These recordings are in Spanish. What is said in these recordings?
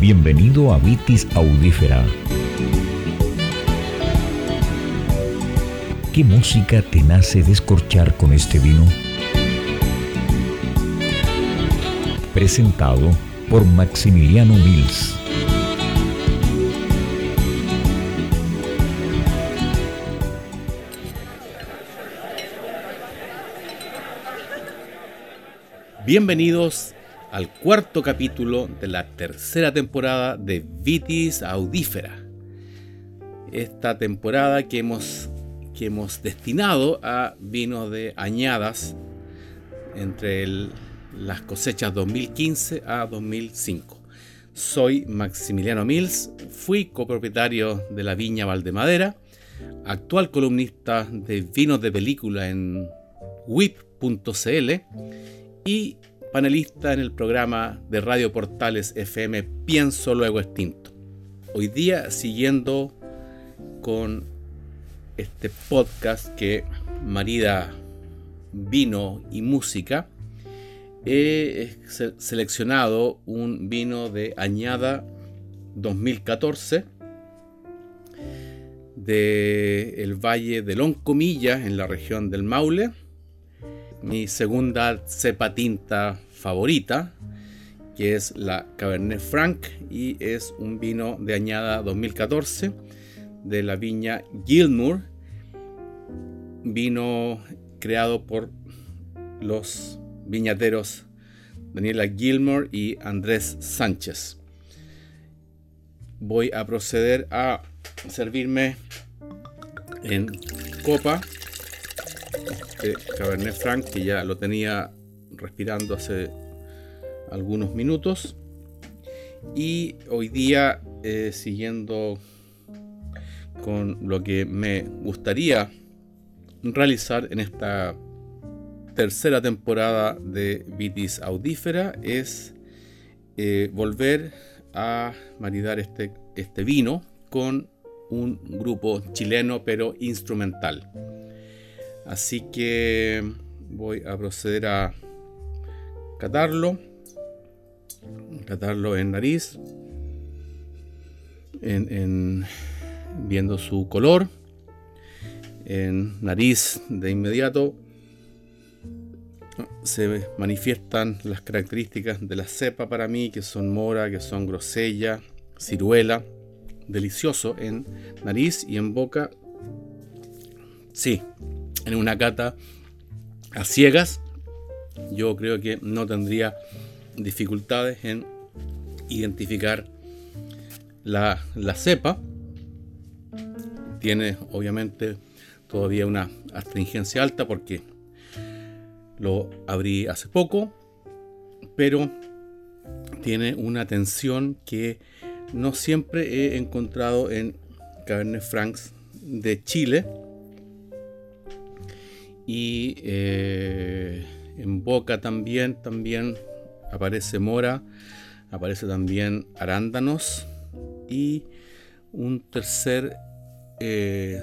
Bienvenido a Vitis Audífera. ¿Qué música te nace descorchar con este vino? Presentado por Maximiliano Mills. Bienvenidos al cuarto capítulo de la tercera temporada de Vitis Audífera. Esta temporada que hemos, que hemos destinado a vinos de añadas entre las cosechas 2015 a 2005. Soy Maximiliano Mills, fui copropietario de la Viña Valdemadera, actual columnista de vinos de película en whip.cl y panelista en el programa de Radio Portales FM Pienso Luego Extinto. Hoy día siguiendo con este podcast que marida vino y música, he seleccionado un vino de añada 2014 de el Valle de Loncomilla en la región del Maule mi segunda cepa tinta favorita, que es la Cabernet Franc y es un vino de añada 2014 de la viña Gilmour, vino creado por los viñateros Daniela Gilmour y Andrés Sánchez. Voy a proceder a servirme en copa este Cabernet Franc que ya lo tenía respirando hace algunos minutos. Y hoy día, eh, siguiendo con lo que me gustaría realizar en esta tercera temporada de Vitis Audífera, es eh, volver a maridar este, este vino con un grupo chileno pero instrumental. Así que voy a proceder a catarlo. Catarlo en nariz. En, viendo su color. En nariz de inmediato se manifiestan las características de la cepa para mí, que son mora, que son grosella, ciruela, delicioso en nariz y en boca. Sí, en una cata a ciegas, yo creo que no tendría dificultades en identificar la, cepa. Tiene obviamente todavía una astringencia alta porque lo abrí hace poco, pero tiene una tensión que no siempre he encontrado en Cabernet Francs de Chile y eh, en boca también, también aparece mora, aparece también arándanos y un tercer, eh,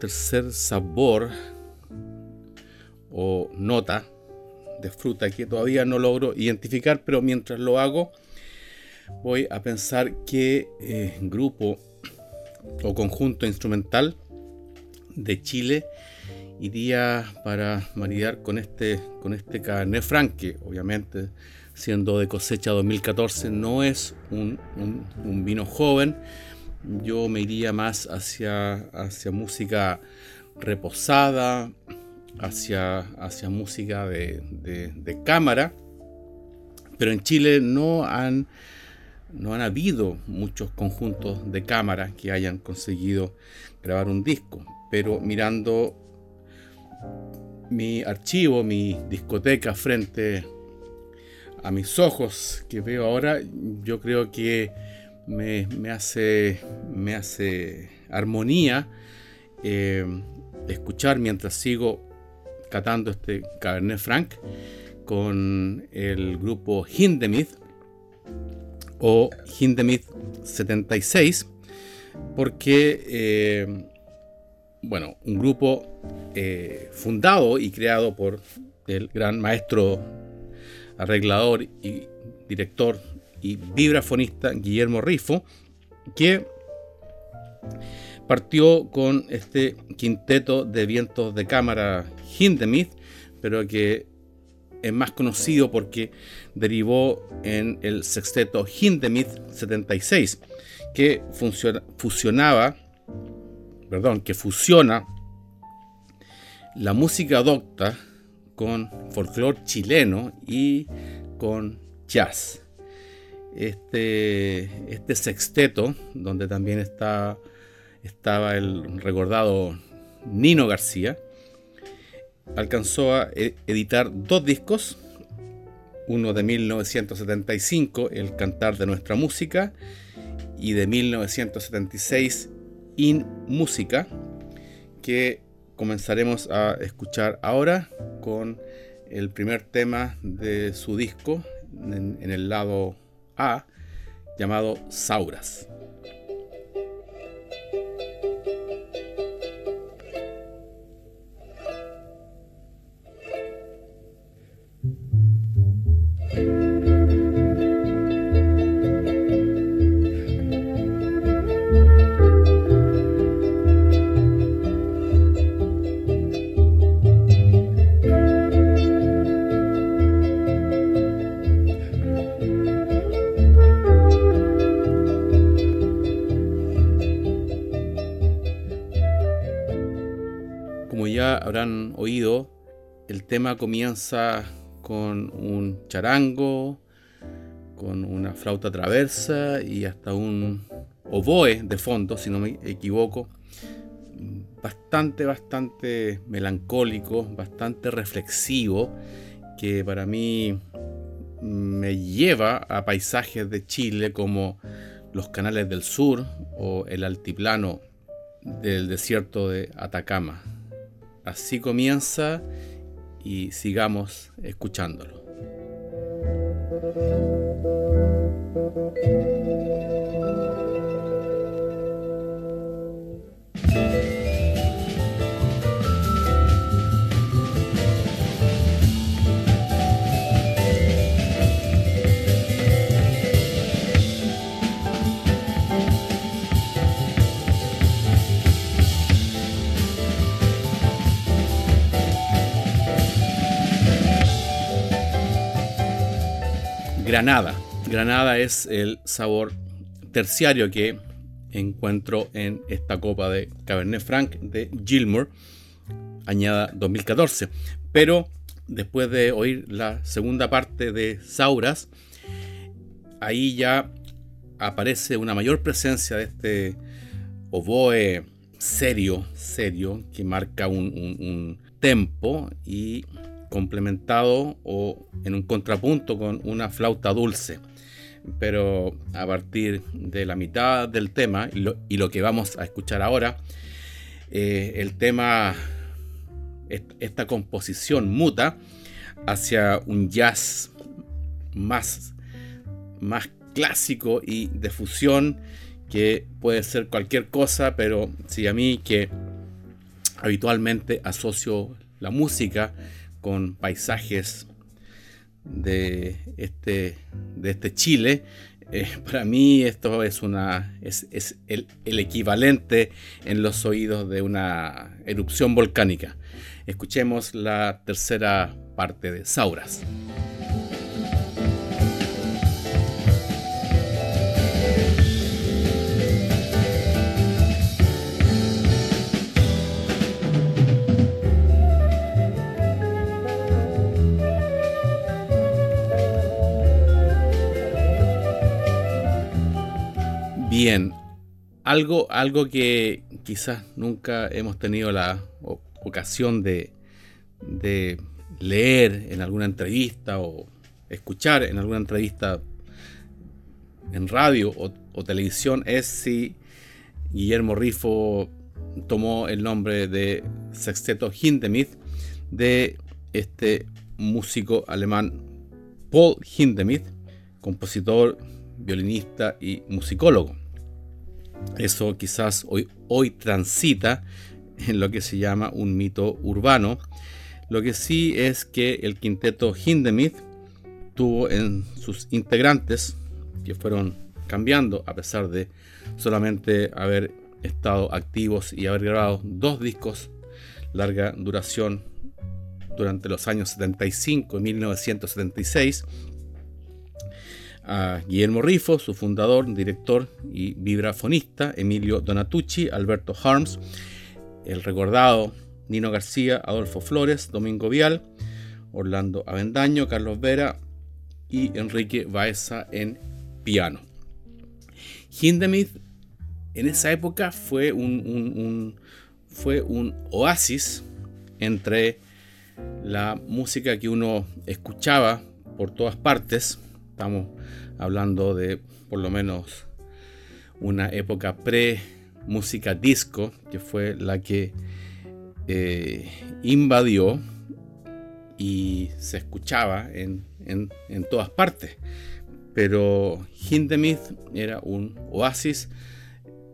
tercer sabor o nota de fruta que todavía no logro identificar, pero mientras lo hago voy a pensar qué eh, grupo o conjunto instrumental de Chile iría para maridar con este, con este Franc, que obviamente siendo de cosecha 2014 no es un, vino joven. Yo me iría más hacia, hacia música reposada, hacia, hacia música de, de, cámara. Pero en Chile no han, no han habido muchos conjuntos de cámara que hayan conseguido grabar un disco. Pero mirando mi archivo, mi discoteca frente a mis ojos que veo ahora, yo creo que me, hace, me hace armonía eh, escuchar mientras sigo catando este Cabernet Franc con el grupo Hindemith o Hindemith 76 porque eh, bueno, un grupo eh, fundado y creado por el gran maestro, arreglador y director y vibrafonista Guillermo Rifo, que partió con este quinteto de vientos de cámara Hindemith, pero que es más conocido porque derivó en el sexteto Hindemith 76, que fusionaba, perdón, que fusiona la música docta con folclore chileno y con jazz. Este, este sexteto, donde también está, estaba el recordado Nino García, alcanzó a e-, editar dos discos, uno de 1975, El Cantar de Nuestra Música, y de 1976, In Música, que comenzaremos a escuchar ahora con el primer tema de su disco en, en el lado A, llamado Sauras. Habrán oído, el tema comienza con un charango, con una flauta traversa y hasta un oboe de fondo, si no me equivoco. Bastante, bastante melancólico, bastante reflexivo, que para mí me lleva a paisajes de Chile como los canales del sur o el altiplano del desierto de Atacama. Así comienza y sigamos escuchándolo. Granada. Granada es el sabor terciario que encuentro en esta copa de Cabernet Franc de Gilmore, añada 2014. Pero después de oír la segunda parte de Sauras, ahí ya aparece una mayor presencia de este oboe serio, serio, que marca un, un tempo y complementado o en un contrapunto con una flauta dulce. Pero a partir de la mitad del tema y lo, que vamos a escuchar ahora, eh, el tema, esta composición muta hacia un jazz más, más clásico y de fusión que puede ser cualquier cosa, pero si a mí que habitualmente asocio la música con paisajes de este, de este Chile. Eh, para mí esto es, una, es, el, el, equivalente en los oídos de una erupción volcánica. Escuchemos la tercera parte de Sauras. Bien, algo, algo que quizás nunca hemos tenido la ocasión de, leer en alguna entrevista o escuchar en alguna entrevista en radio o, televisión es si Guillermo Rifo tomó el nombre de Sexteto Hindemith de este músico alemán Paul Hindemith, compositor, violinista y musicólogo. Eso quizás hoy, hoy transita en lo que se llama un mito urbano. Lo que sí es que el quinteto Hindemith tuvo en sus integrantes que fueron cambiando a pesar de solamente haber estado activos y haber grabado dos discos larga duración durante los años 75 y 1976. A Guillermo Rifo, su fundador, director y vibrafonista, Emilio Donatucci, Alberto Harms, el recordado Nino García, Adolfo Flores, Domingo Vial, Orlando Avendaño, Carlos Vera y Enrique Baeza en piano. Hindemith en esa época fue un, fue un oasis entre la música que uno escuchaba por todas partes. Estamos hablando de por lo menos una época pre-música disco, que fue la que eh, invadió y se escuchaba en, todas partes. Pero Hindemith era un oasis,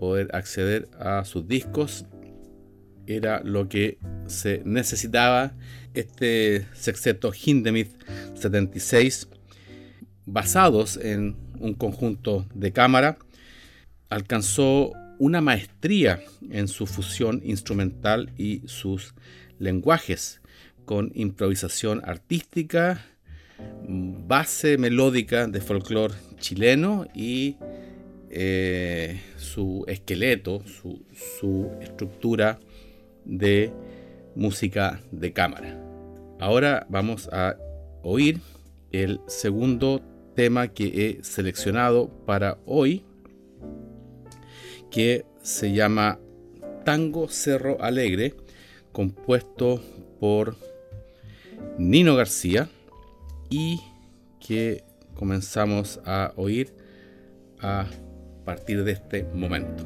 poder acceder a sus discos era lo que se necesitaba. Este sexteto Hindemith 76, basados en un conjunto de cámara, alcanzó una maestría en su fusión instrumental y sus lenguajes, con improvisación artística, base melódica de folclore chileno y eh, su esqueleto, su, su estructura de música de cámara. Ahora vamos a oír el segundo tema que he seleccionado para hoy, que se llama Tango Cerro Alegre, compuesto por Nino García y que comenzamos a oír a partir de este momento.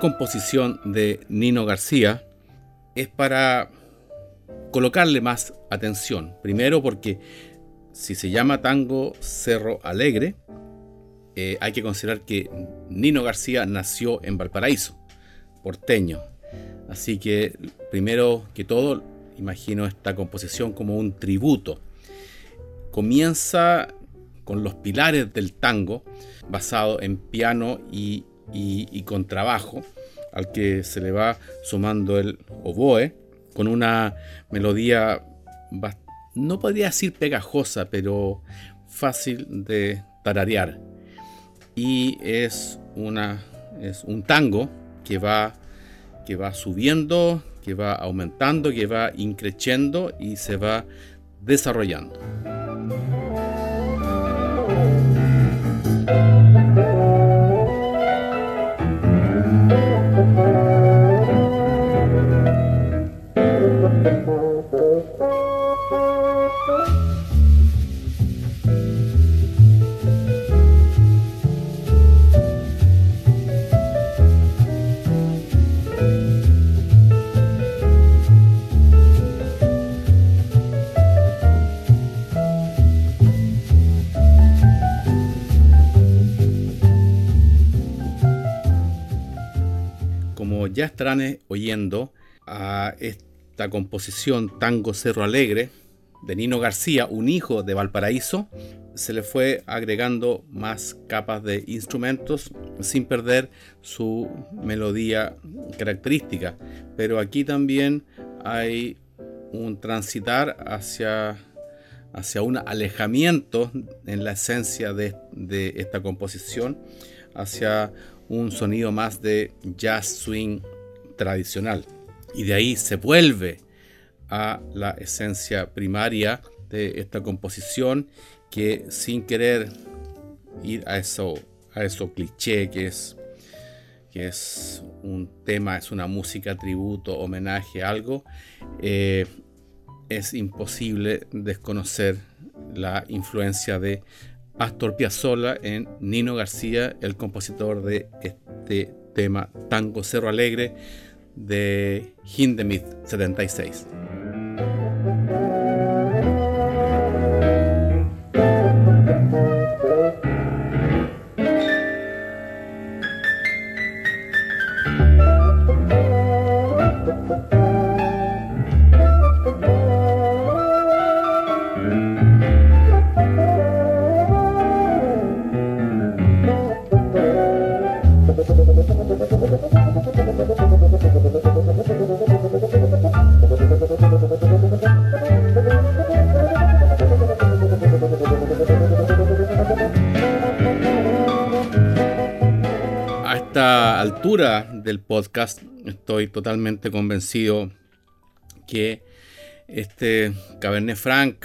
Composición de Nino García es para colocarle más atención. Primero porque si se llama tango Cerro Alegre, eh, hay que considerar que Nino García nació en Valparaíso, porteño. Así que primero que todo, imagino esta composición como un tributo. Comienza con los pilares del tango, basado en piano y y, con trabajo, al que se le va sumando el oboe, con una melodía, no podría decir pegajosa, pero fácil de tararear. Y es, una, es un tango que va, que va subiendo, que va aumentando, que va increciendo y se va desarrollando. Oyendo a esta composición Tango Cerro Alegre de Nino García, un hijo de Valparaíso, se le fue agregando más capas de instrumentos sin perder su melodía característica. Pero aquí también hay un transitar hacia, hacia un alejamiento en la esencia de esta composición, hacia un sonido más de jazz swing tradicional. Y de ahí se vuelve a la esencia primaria de esta composición que sin querer ir a eso, a eso cliché que es, que es un tema, es una música tributo, homenaje algo, eh, es imposible desconocer la influencia de Astor Piazzolla en Nino García, el compositor de este tema Tango Cerro Alegre de Hindemith 76. Altura del podcast estoy totalmente convencido que este Cabernet Franc,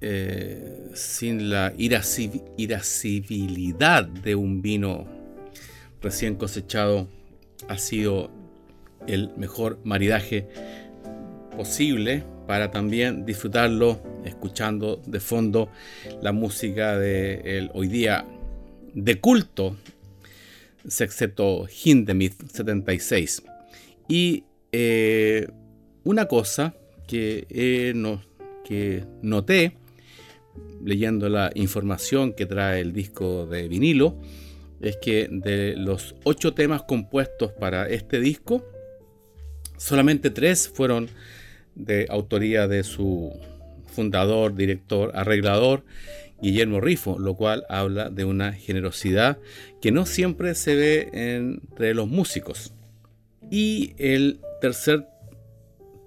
eh, sin la irascibilidad de un vino recién cosechado, ha sido el mejor maridaje posible para también disfrutarlo escuchando de fondo la música de hoy día de culto Sexteto Hindemith 76. Y eh, una cosa que, no, que noté leyendo la información que trae el disco de vinilo es que de los ocho temas compuestos para este disco, solamente tres fueron de autoría de su fundador, director, arreglador Guillermo Rifo, lo cual habla de una generosidad que no siempre se ve entre los músicos. Y el tercer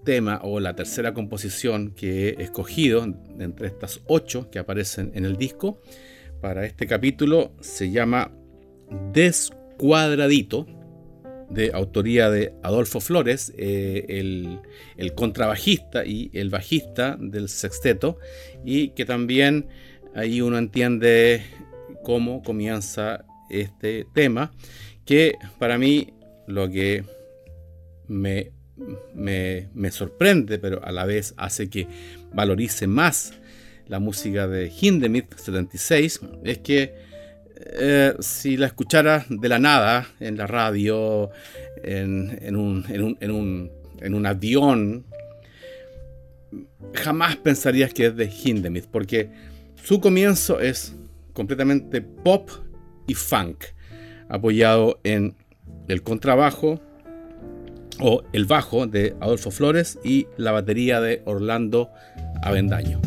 tema o la tercera composición que he escogido entre estas ocho que aparecen en el disco para este capítulo se llama Descuadradito de autoría de Adolfo Flores, eh, el, el, contrabajista y el bajista del sexteto, y que también ahí uno entiende cómo comienza este tema, que para mí lo que me, me, sorprende, pero a la vez hace que valorice más la música de Hindemith 76, es que eh, si la escuchara de la nada en la radio, en, un, en, un, en un avión, jamás pensarías que es de Hindemith, porque su comienzo es completamente pop y funk, apoyado en el contrabajo o el bajo de Adolfo Flores y la batería de Orlando Avendaño.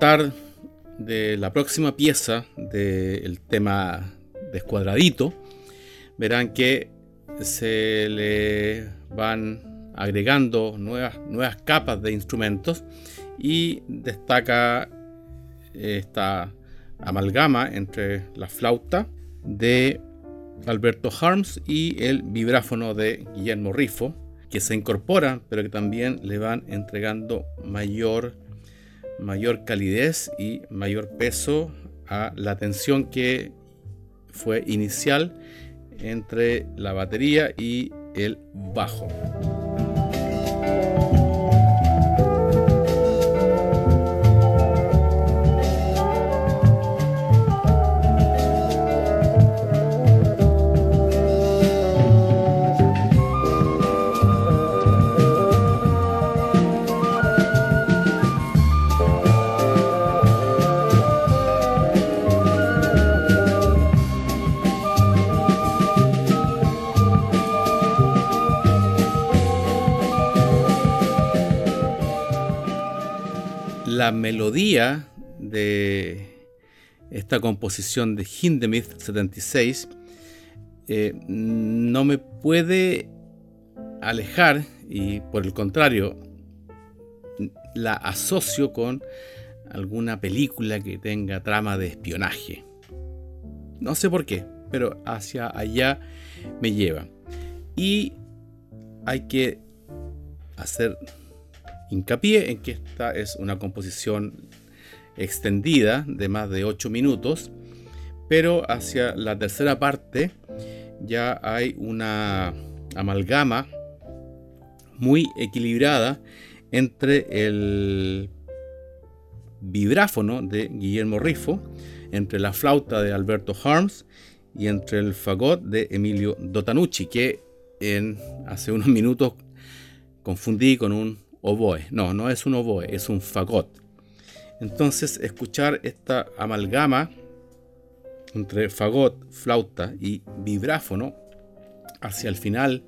De la próxima pieza del tema Descuadradito, verán que se le van agregando nuevas, nuevas capas de instrumentos y destaca esta amalgama entre la flauta de Alberto Harms y el vibráfono de Guillermo Rifo, que se incorporan, pero que también le van entregando mayor mayor calidez y mayor peso a la tensión que fue inicial entre la batería y el bajo. La melodía de esta composición de Hindemith 76 eh, no me puede alejar y por el contrario la asocio con alguna película que tenga trama de espionaje. No sé por qué, pero hacia allá me lleva. Y hay que hacer hincapié en que esta es una composición extendida de más de 8 minutos, pero hacia la tercera parte ya hay una amalgama muy equilibrada entre el vibráfono de Guillermo Rifo, entre la flauta de Alberto Harms y entre el fagot de Emilio Dotanucci, que en hace unos minutos confundí con un oboe. No, no es un oboe, es un fagot. Entonces, escuchar esta amalgama entre fagot, flauta y vibráfono hacia el final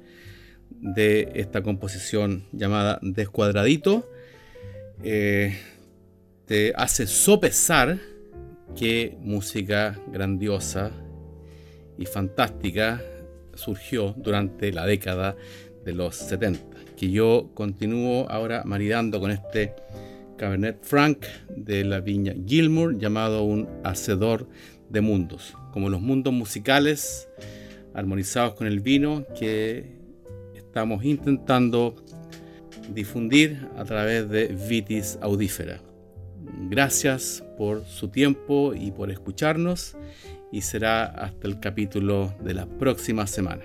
de esta composición llamada Descuadradito eh, te hace sopesar qué música grandiosa y fantástica surgió durante la década de los 70, que yo continúo ahora maridando con este Cabernet Franc de la viña Gilmour llamado un hacedor de mundos, como los mundos musicales armonizados con el vino que estamos intentando difundir a través de Vitis Audífera. Gracias por su tiempo y por escucharnos y será hasta el capítulo de la próxima semana.